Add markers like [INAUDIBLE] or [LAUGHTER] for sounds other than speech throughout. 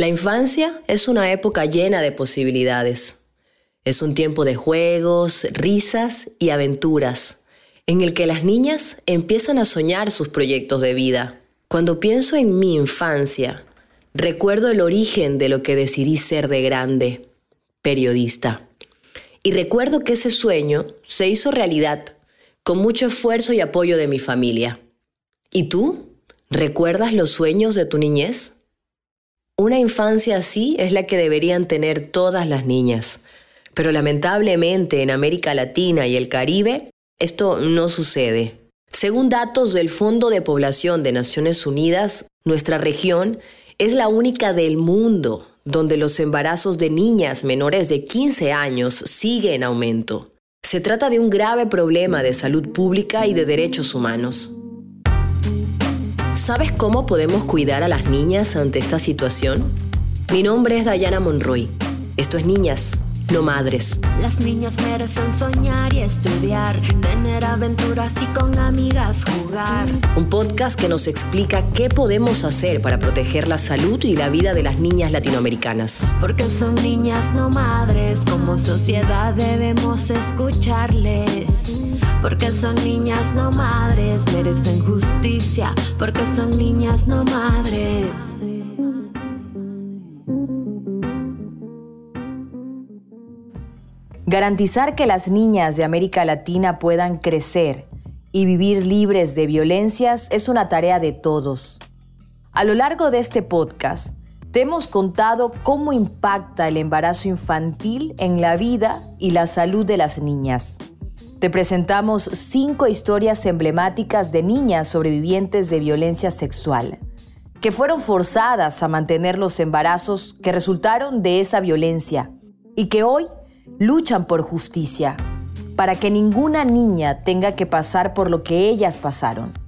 La infancia es una época llena de posibilidades. Es un tiempo de juegos, risas y aventuras, en el que las niñas empiezan a soñar sus proyectos de vida. Cuando pienso en mi infancia, recuerdo el origen de lo que decidí ser de grande, periodista. Y recuerdo que ese sueño se hizo realidad, con mucho esfuerzo y apoyo de mi familia. ¿Y tú? ¿Recuerdas los sueños de tu niñez? Una infancia así es la que deberían tener todas las niñas, pero lamentablemente en América Latina y el Caribe esto no sucede. Según datos del Fondo de Población de Naciones Unidas, nuestra región es la única del mundo donde los embarazos de niñas menores de 15 años sigue en aumento. Se trata de un grave problema de salud pública y de derechos humanos. ¿Sabes cómo podemos cuidar a las niñas ante esta situación? Mi nombre es Dayana Monroy. Esto es Niñas, no madres. Las niñas merecen soñar y estudiar, tener aventuras y con amigas jugar. Un podcast que nos explica qué podemos hacer para proteger la salud y la vida de las niñas latinoamericanas. Porque son niñas no madres, como sociedad debemos escucharles. Porque son niñas no madres, merecen justicia. Porque son niñas no madres. Garantizar que las niñas de América Latina puedan crecer y vivir libres de violencias es una tarea de todos. A lo largo de este podcast, te hemos contado cómo impacta el embarazo infantil en la vida y la salud de las niñas. Te presentamos cinco historias emblemáticas de niñas sobrevivientes de violencia sexual, que fueron forzadas a mantener los embarazos que resultaron de esa violencia y que hoy luchan por justicia, para que ninguna niña tenga que pasar por lo que ellas pasaron.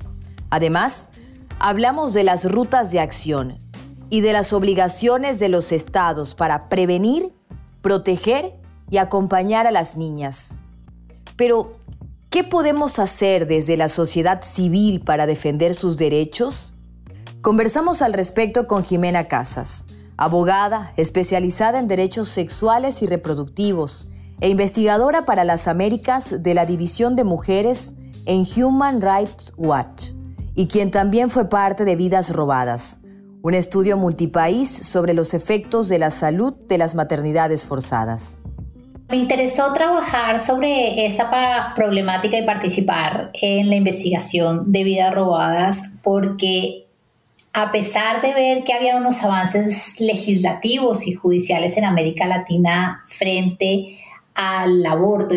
Además, hablamos de las rutas de acción y de las obligaciones de los estados para prevenir, proteger y acompañar a las niñas. Pero, ¿qué podemos hacer desde la sociedad civil para defender sus derechos? Conversamos al respecto con Jimena Casas, abogada especializada en derechos sexuales y reproductivos e investigadora para las Américas de la División de Mujeres en Human Rights Watch, y quien también fue parte de Vidas Robadas, un estudio multipaís sobre los efectos de la salud de las maternidades forzadas. Me interesó trabajar sobre esta problemática y participar en la investigación de vidas robadas porque a pesar de ver que había unos avances legislativos y judiciales en América Latina frente al aborto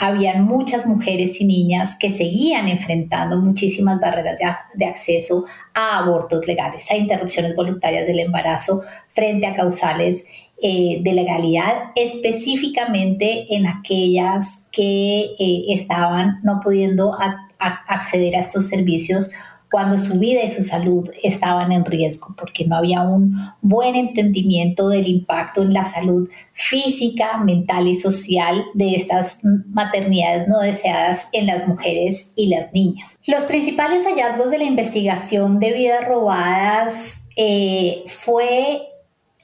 habían muchas mujeres y niñas que seguían enfrentando muchísimas barreras de, acceso a abortos legales, a interrupciones voluntarias del embarazo frente a causales eh, de legalidad, específicamente en aquellas que eh, estaban no pudiendo acceder a estos servicios cuando su vida y su salud estaban en riesgo, porque no había un buen entendimiento del impacto en la salud física, mental y social de estas maternidades no deseadas en las mujeres y las niñas. Los principales hallazgos de la investigación de vidas robadas eh, fue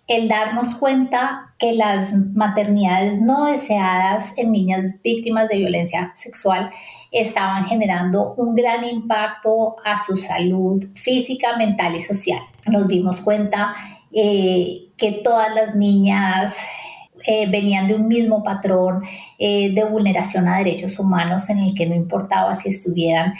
el darnos cuenta que las maternidades no deseadas en niñas víctimas de violencia sexual estaban generando un gran impacto a su salud física, mental y social. Nos dimos cuenta eh, que todas las niñas eh, venían de un mismo patrón eh, de vulneración a derechos humanos en el que no importaba si estuvieran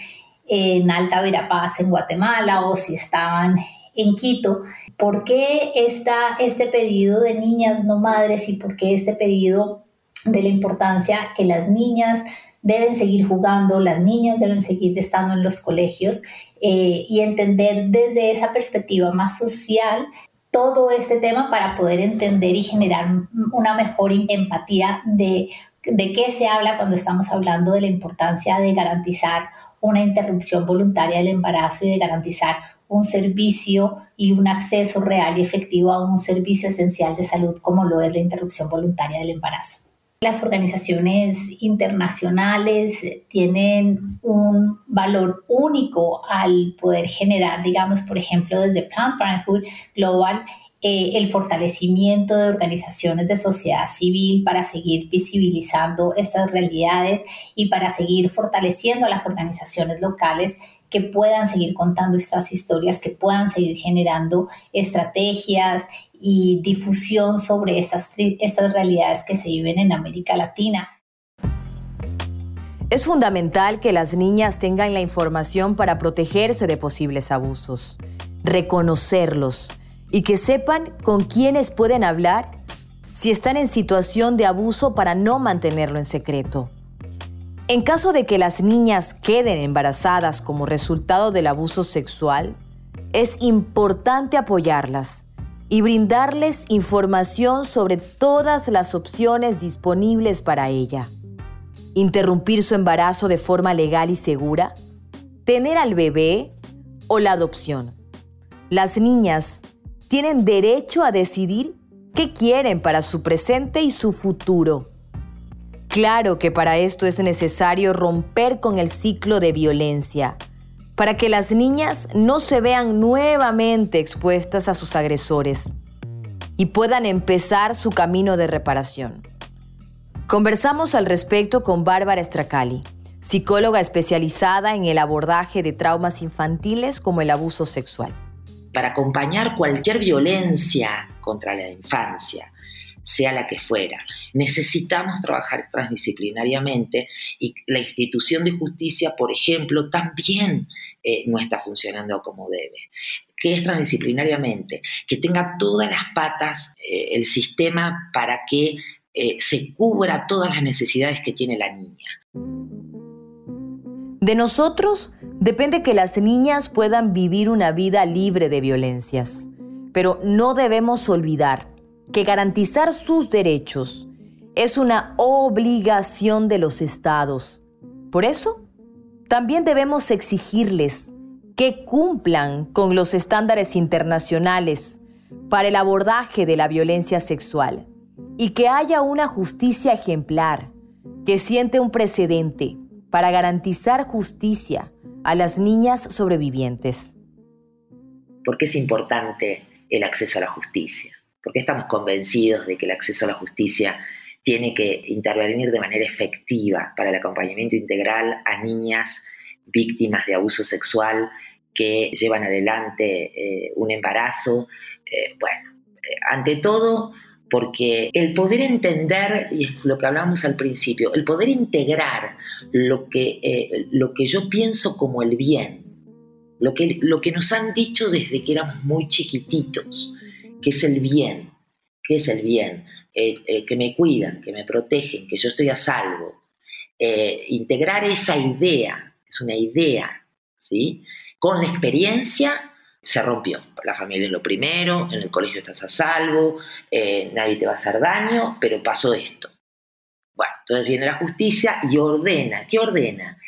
en Alta Verapaz, en Guatemala, o si estaban en Quito. ¿Por qué está este pedido de niñas no madres y por qué este pedido de la importancia que las niñas deben seguir jugando, las niñas deben seguir estando en los colegios eh, y entender desde esa perspectiva más social todo este tema para poder entender y generar una mejor empatía de, de qué se habla cuando estamos hablando de la importancia de garantizar una interrupción voluntaria del embarazo y de garantizar un servicio y un acceso real y efectivo a un servicio esencial de salud como lo es la interrupción voluntaria del embarazo. Las organizaciones internacionales tienen un valor único al poder generar, digamos, por ejemplo, desde Planned Parenthood Global, eh, el fortalecimiento de organizaciones de sociedad civil para seguir visibilizando estas realidades y para seguir fortaleciendo a las organizaciones locales que puedan seguir contando estas historias, que puedan seguir generando estrategias y difusión sobre estas, estas realidades que se viven en América Latina. Es fundamental que las niñas tengan la información para protegerse de posibles abusos, reconocerlos y que sepan con quiénes pueden hablar si están en situación de abuso para no mantenerlo en secreto. En caso de que las niñas queden embarazadas como resultado del abuso sexual, es importante apoyarlas y brindarles información sobre todas las opciones disponibles para ella interrumpir su embarazo de forma legal y segura, tener al bebé o la adopción. Las niñas tienen derecho a decidir qué quieren para su presente y su futuro. Claro que para esto es necesario romper con el ciclo de violencia, para que las niñas no se vean nuevamente expuestas a sus agresores y puedan empezar su camino de reparación. Conversamos al respecto con Bárbara Stracali, psicóloga especializada en el abordaje de traumas infantiles como el abuso sexual. Para acompañar cualquier violencia contra la infancia, sea la que fuera, necesitamos trabajar transdisciplinariamente y la institución de justicia, por ejemplo, también eh, no está funcionando como debe. ¿Qué es transdisciplinariamente? Que tenga todas las patas eh, el sistema para que eh, se cubra todas las necesidades que tiene la niña. De nosotros depende que las niñas puedan vivir una vida libre de violencias, pero no debemos olvidar que garantizar sus derechos es una obligación de los estados. Por eso, también debemos exigirles que cumplan con los estándares internacionales para el abordaje de la violencia sexual y que haya una justicia ejemplar que siente un precedente para garantizar justicia a las niñas sobrevivientes. ¿Por qué es importante el acceso a la justicia? Porque estamos convencidos de que el acceso a la justicia tiene que intervenir de manera efectiva para el acompañamiento integral a niñas víctimas de abuso sexual que llevan adelante eh, un embarazo. Eh, bueno, eh, ante todo, porque el poder entender, y es lo que hablábamos al principio, el poder integrar lo que, lo que yo pienso como el bien, lo que, lo que nos han dicho desde que éramos muy chiquititos, que es el bien, que es el bien, eh, eh, que me cuidan, que me protegen, que yo estoy a salvo. integrar esa idea, es una idea, ¿sí? con la experiencia se rompió. La familia es lo primero, en el colegio estás a salvo, eh, nadie te va a hacer daño, pero pasó esto. Bueno, entonces viene la justicia y ordena, ¿qué ordena?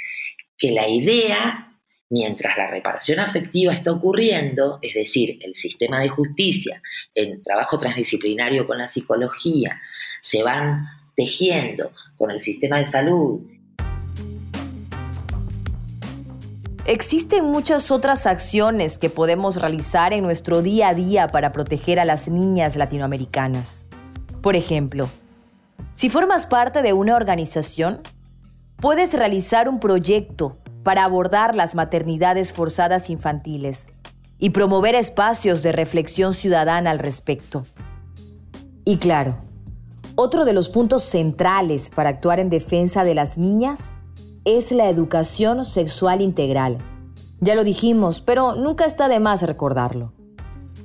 Que la idea, mientras la reparación afectiva está ocurriendo, es decir, el sistema de justicia, el trabajo transdisciplinario con la psicología, se van tejiendo con el sistema de salud Existen muchas otras acciones que podemos realizar en nuestro día a día para proteger a las niñas latinoamericanas. Por ejemplo, si formas parte de una organización, puedes realizar un proyecto para abordar las maternidades forzadas infantiles y promover espacios de reflexión ciudadana al respecto. Y claro, otro de los puntos centrales para actuar en defensa de las niñas es la educación sexual integral. Ya lo dijimos, pero nunca está de más recordarlo.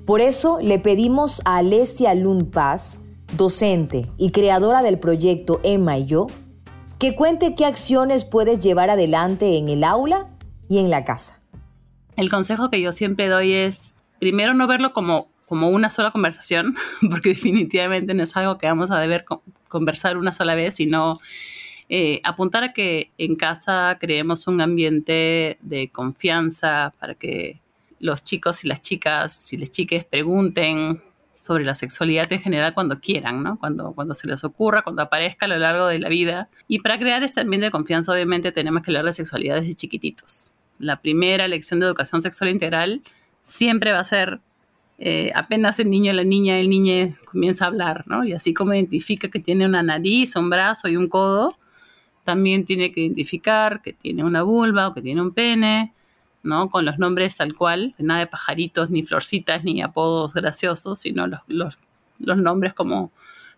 Por eso le pedimos a Alessia Lund Paz, docente y creadora del proyecto Emma y yo, que cuente qué acciones puedes llevar adelante en el aula y en la casa. El consejo que yo siempre doy es, primero, no verlo como, como una sola conversación, [LAUGHS] porque definitivamente no es algo que vamos a deber conversar una sola vez, sino eh, apuntar a que en casa creemos un ambiente de confianza para que los chicos y las chicas, si les chiques, pregunten sobre la sexualidad en general cuando quieran, ¿no? Cuando, cuando se les ocurra, cuando aparezca a lo largo de la vida. Y para crear ese ambiente de confianza, obviamente, tenemos que hablar de sexualidad desde chiquititos. La primera lección de educación sexual integral siempre va a ser eh, apenas el niño, la niña, el niño comienza a hablar, ¿no? Y así como identifica que tiene una nariz, un brazo y un codo, también tiene que identificar que tiene una vulva o que tiene un pene, ¿no? Con los nombres tal cual, nada de pajaritos, ni florcitas, ni apodos graciosos, sino los, los, los nombres como,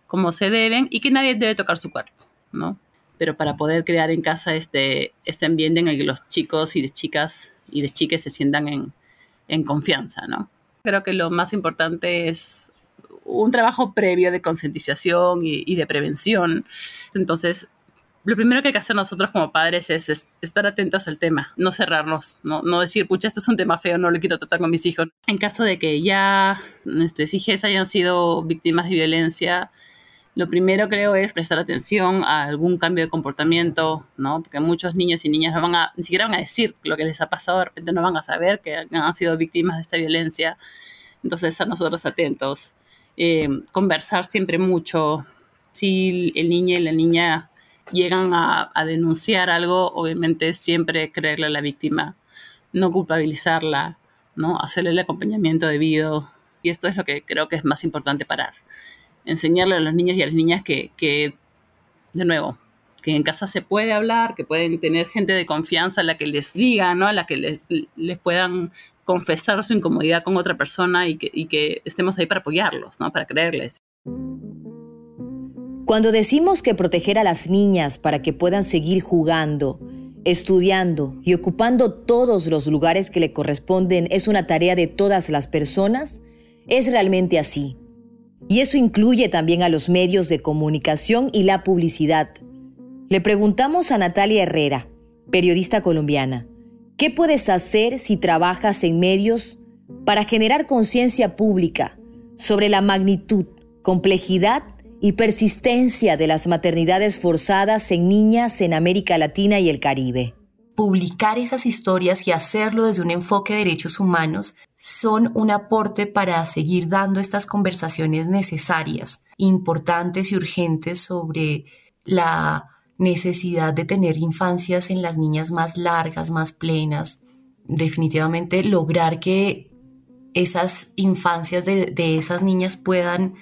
como se deben y que nadie debe tocar su cuerpo, ¿no? Pero para poder crear en casa este, este ambiente en el que los chicos y las chicas y las chicas se sientan en, en confianza, ¿no? Creo que lo más importante es un trabajo previo de concientización y, y, de prevención. Entonces, lo primero que hay que hacer nosotros como padres es, estar atentos al tema, no cerrarnos, no, no decir, pucha, esto es un tema feo, no lo quiero tratar con mis hijos. En caso de que ya nuestros hijos hayan sido víctimas de violencia, lo primero creo es prestar atención a algún cambio de comportamiento, ¿no? Porque muchos niños y niñas no van a, ni siquiera van a decir lo que les ha pasado, de repente no van a saber que han sido víctimas de esta violencia. Entonces, estar nosotros atentos, eh, conversar siempre mucho. Si el niño y la niña llegan a, denunciar algo, obviamente siempre creerle a la víctima, no culpabilizarla, ¿no? hacerle el acompañamiento debido. Y esto es lo que creo que es más importante parar. Enseñarle a los niños y a las niñas que, que de nuevo, que en casa se puede hablar, que pueden tener gente de confianza a la que les diga, ¿no? a la que les, les puedan confesar su incomodidad con otra persona y que, y que estemos ahí para apoyarlos, ¿no? para creerles. Cuando decimos que proteger a las niñas para que puedan seguir jugando, estudiando y ocupando todos los lugares que le corresponden es una tarea de todas las personas, es realmente así. Y eso incluye también a los medios de comunicación y la publicidad. Le preguntamos a Natalia Herrera, periodista colombiana, ¿qué puedes hacer si trabajas en medios para generar conciencia pública sobre la magnitud, complejidad y persistencia de las maternidades forzadas en niñas en América Latina y el Caribe. Publicar esas historias y hacerlo desde un enfoque de derechos humanos son un aporte para seguir dando estas conversaciones necesarias, importantes y urgentes sobre la necesidad de tener infancias en las niñas más largas, más plenas. Definitivamente lograr que esas infancias de, de esas niñas puedan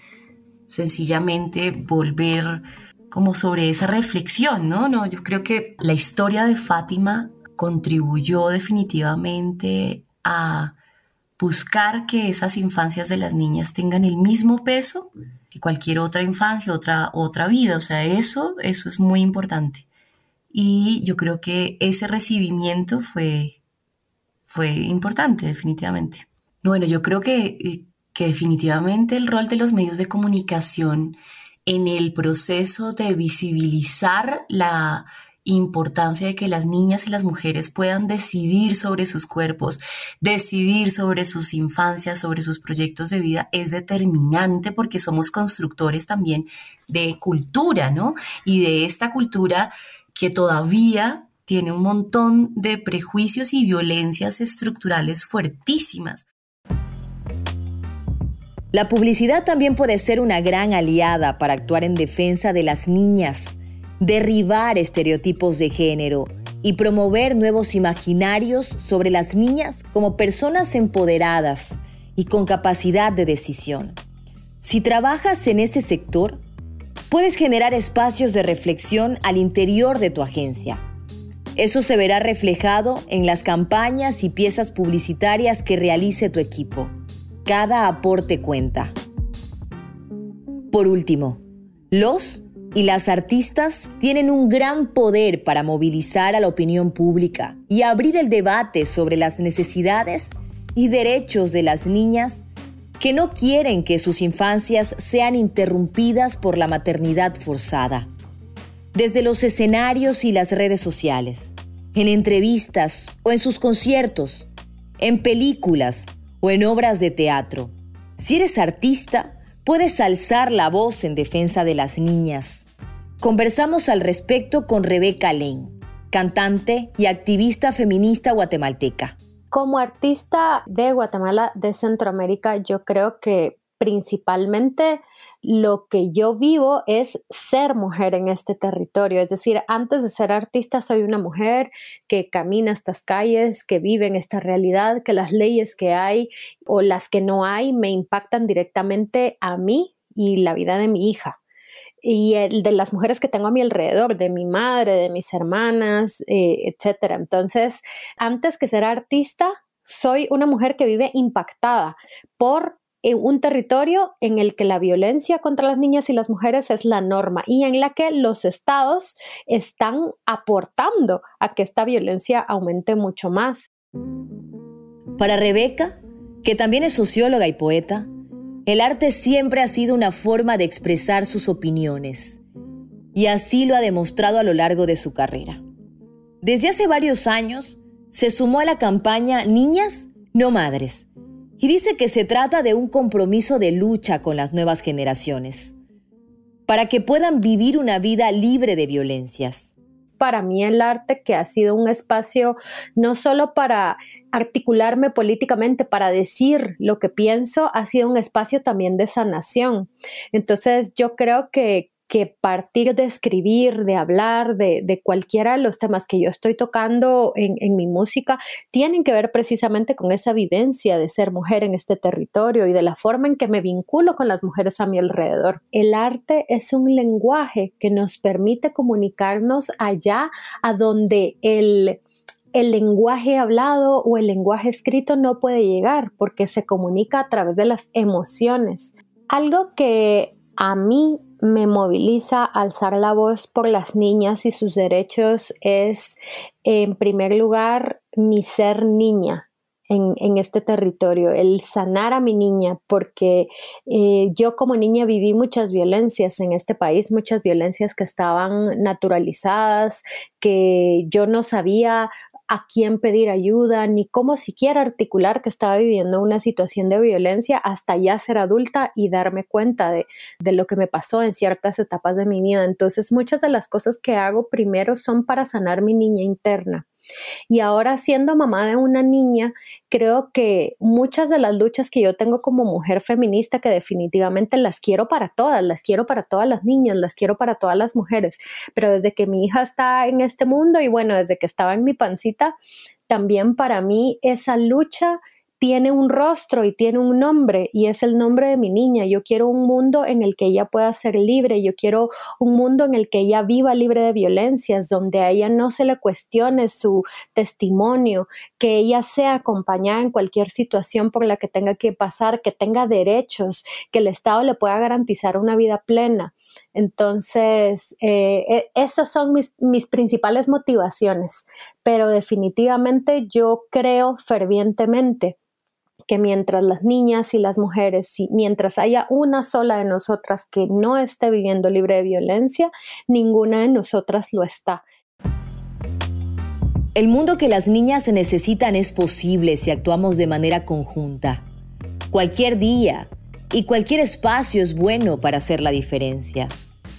sencillamente volver como sobre esa reflexión, ¿no? No, yo creo que la historia de Fátima contribuyó definitivamente a buscar que esas infancias de las niñas tengan el mismo peso que cualquier otra infancia, otra, otra vida. O sea, eso, eso es muy importante. Y yo creo que ese recibimiento fue, fue importante, definitivamente. Bueno, yo creo que eh, que definitivamente el rol de los medios de comunicación en el proceso de visibilizar la importancia de que las niñas y las mujeres puedan decidir sobre sus cuerpos, decidir sobre sus infancias, sobre sus proyectos de vida, es determinante porque somos constructores también de cultura, ¿no? Y de esta cultura que todavía tiene un montón de prejuicios y violencias estructurales fuertísimas. La publicidad también puede ser una gran aliada para actuar en defensa de las niñas, derribar estereotipos de género y promover nuevos imaginarios sobre las niñas como personas empoderadas y con capacidad de decisión. Si trabajas en ese sector, puedes generar espacios de reflexión al interior de tu agencia. Eso se verá reflejado en las campañas y piezas publicitarias que realice tu equipo. Cada aporte cuenta. Por último, los y las artistas tienen un gran poder para movilizar a la opinión pública y abrir el debate sobre las necesidades y derechos de las niñas que no quieren que sus infancias sean interrumpidas por la maternidad forzada. Desde los escenarios y las redes sociales, en entrevistas o en sus conciertos, en películas, o en obras de teatro. Si eres artista, puedes alzar la voz en defensa de las niñas. Conversamos al respecto con Rebeca Lane, cantante y activista feminista guatemalteca. Como artista de Guatemala, de Centroamérica, yo creo que principalmente lo que yo vivo es ser mujer en este territorio. Es decir, antes de ser artista soy una mujer que camina estas calles, que vive en esta realidad, que las leyes que hay o las que no hay me impactan directamente a mí y la vida de mi hija y de las mujeres que tengo a mi alrededor, de mi madre, de mis hermanas, eh, etc. Entonces, antes que ser artista, soy una mujer que vive impactada por eh, un territorio en el que la violencia contra las niñas y las mujeres es la norma y en la que los estados están aportando a que esta violencia aumente mucho más. Para Rebeca, que también es socióloga y poeta, el arte siempre ha sido una forma de expresar sus opiniones, y así lo ha demostrado a lo largo de su carrera. Desde hace varios años, se sumó a la campaña Niñas, no Madres, y dice que se trata de un compromiso de lucha con las nuevas generaciones, para que puedan vivir una vida libre de violencias para mí el arte que ha sido un espacio no solo para articularme políticamente, para decir lo que pienso, ha sido un espacio también de sanación. Entonces yo creo que, que partir de escribir, de hablar, de, cualquiera de los temas que yo estoy tocando en, en, mi música, tienen que ver precisamente con esa vivencia de ser mujer en este territorio y de la forma en que me vinculo con las mujeres a mi alrededor. El arte es un lenguaje que nos permite comunicarnos allá a donde el el lenguaje hablado o el lenguaje escrito no puede llegar porque se comunica a través de las emociones. Algo que a mí me moviliza alzar la voz por las niñas y sus derechos es, en primer lugar, mi ser niña. En, este territorio, el sanar a mi niña, porque eh, yo como niña viví muchas violencias en este país, muchas violencias que estaban naturalizadas, que yo no sabía a quién pedir ayuda, ni cómo siquiera articular que estaba viviendo una situación de violencia hasta ya ser adulta y darme cuenta de, de, lo que me pasó en ciertas etapas de mi vida. Entonces muchas de las cosas que hago primero son para sanar mi niña interna. Y ahora siendo mamá de una niña, creo que muchas de las luchas que yo tengo como mujer feminista, que definitivamente las quiero para todas, las quiero para todas las niñas, las quiero para todas las mujeres, pero desde que mi hija está en este mundo y bueno, desde que estaba en mi pancita, también para mí esa lucha tiene un rostro y tiene un nombre y es el nombre de mi niña. Yo quiero un mundo en el que ella pueda ser libre, yo quiero un mundo en el que ella viva libre de violencias, donde a ella no se le cuestione su testimonio, que ella sea acompañada en cualquier situación por la que tenga que pasar, que tenga derechos, que el Estado le pueda garantizar una vida plena. Entonces, eh, e, esas son mis, mis, principales motivaciones, pero definitivamente yo creo fervientemente que mientras las niñas y las mujeres, mientras haya una sola de nosotras que no esté viviendo libre de violencia, ninguna de nosotras lo está. El mundo que las niñas necesitan es posible si actuamos de manera conjunta. Cualquier día y cualquier espacio es bueno para hacer la diferencia.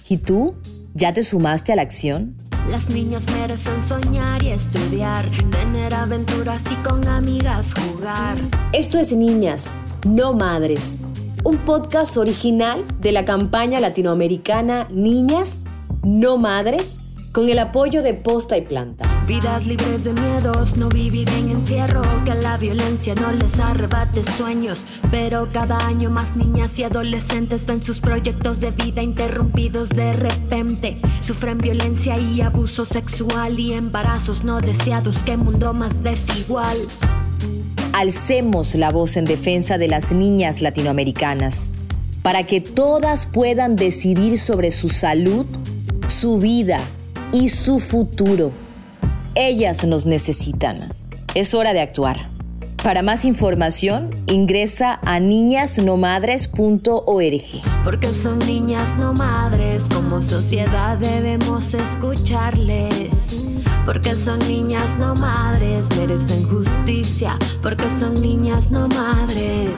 ¿Y tú? ¿Ya te sumaste a la acción? Las niñas merecen soñar y estudiar, tener aventuras y con amigas jugar. Esto es Niñas, no Madres, un podcast original de la campaña latinoamericana Niñas, no Madres con el apoyo de Posta y Planta. Vidas libres de miedos, no vivir en encierro, que la violencia no les arrebate sueños. Pero cada año más niñas y adolescentes ven sus proyectos de vida interrumpidos de repente. Sufren violencia y abuso sexual y embarazos no deseados, qué mundo más desigual. Alcemos la voz en defensa de las niñas latinoamericanas, para que todas puedan decidir sobre su salud, su vida, y su futuro. Ellas nos necesitan. Es hora de actuar. Para más información, ingresa a niñasnomadres.org. Porque son niñas no madres, como sociedad debemos escucharles. Porque son niñas no madres, merecen justicia. Porque son niñas no madres.